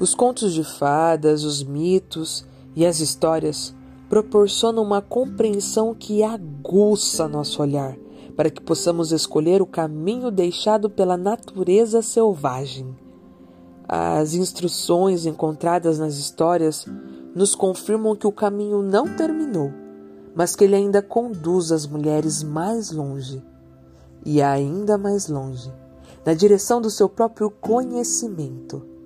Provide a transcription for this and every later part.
Os contos de fadas, os mitos e as histórias proporcionam uma compreensão que aguça nosso olhar, para que possamos escolher o caminho deixado pela natureza selvagem. As instruções encontradas nas histórias nos confirmam que o caminho não terminou, mas que ele ainda conduz as mulheres mais longe e ainda mais longe, na direção do seu próprio conhecimento.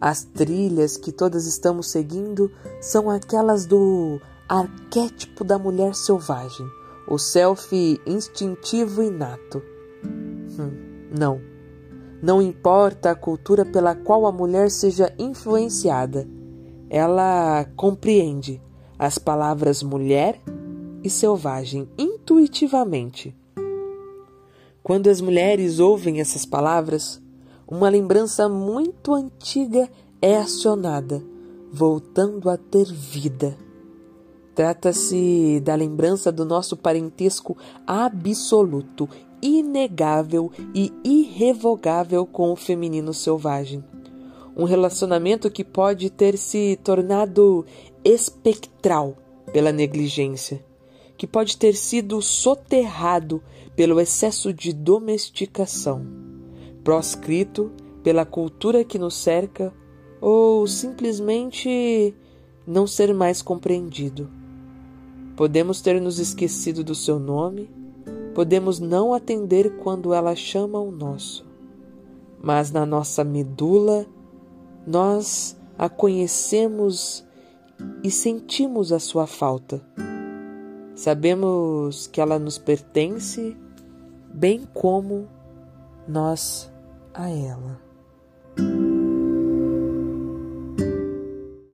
As trilhas que todas estamos seguindo são aquelas do arquétipo da mulher selvagem, o self instintivo inato. Hum, não. Não importa a cultura pela qual a mulher seja influenciada, ela compreende as palavras mulher e selvagem intuitivamente. Quando as mulheres ouvem essas palavras, uma lembrança muito antiga é acionada, voltando a ter vida. Trata-se da lembrança do nosso parentesco absoluto, inegável e irrevogável com o feminino selvagem. Um relacionamento que pode ter se tornado espectral pela negligência, que pode ter sido soterrado pelo excesso de domesticação, proscrito pela cultura que nos cerca ou simplesmente não ser mais compreendido. Podemos ter nos esquecido do seu nome, podemos não atender quando ela chama o nosso, mas na nossa medula nós a conhecemos e sentimos a sua falta. Sabemos que ela nos pertence, bem como nós a ela.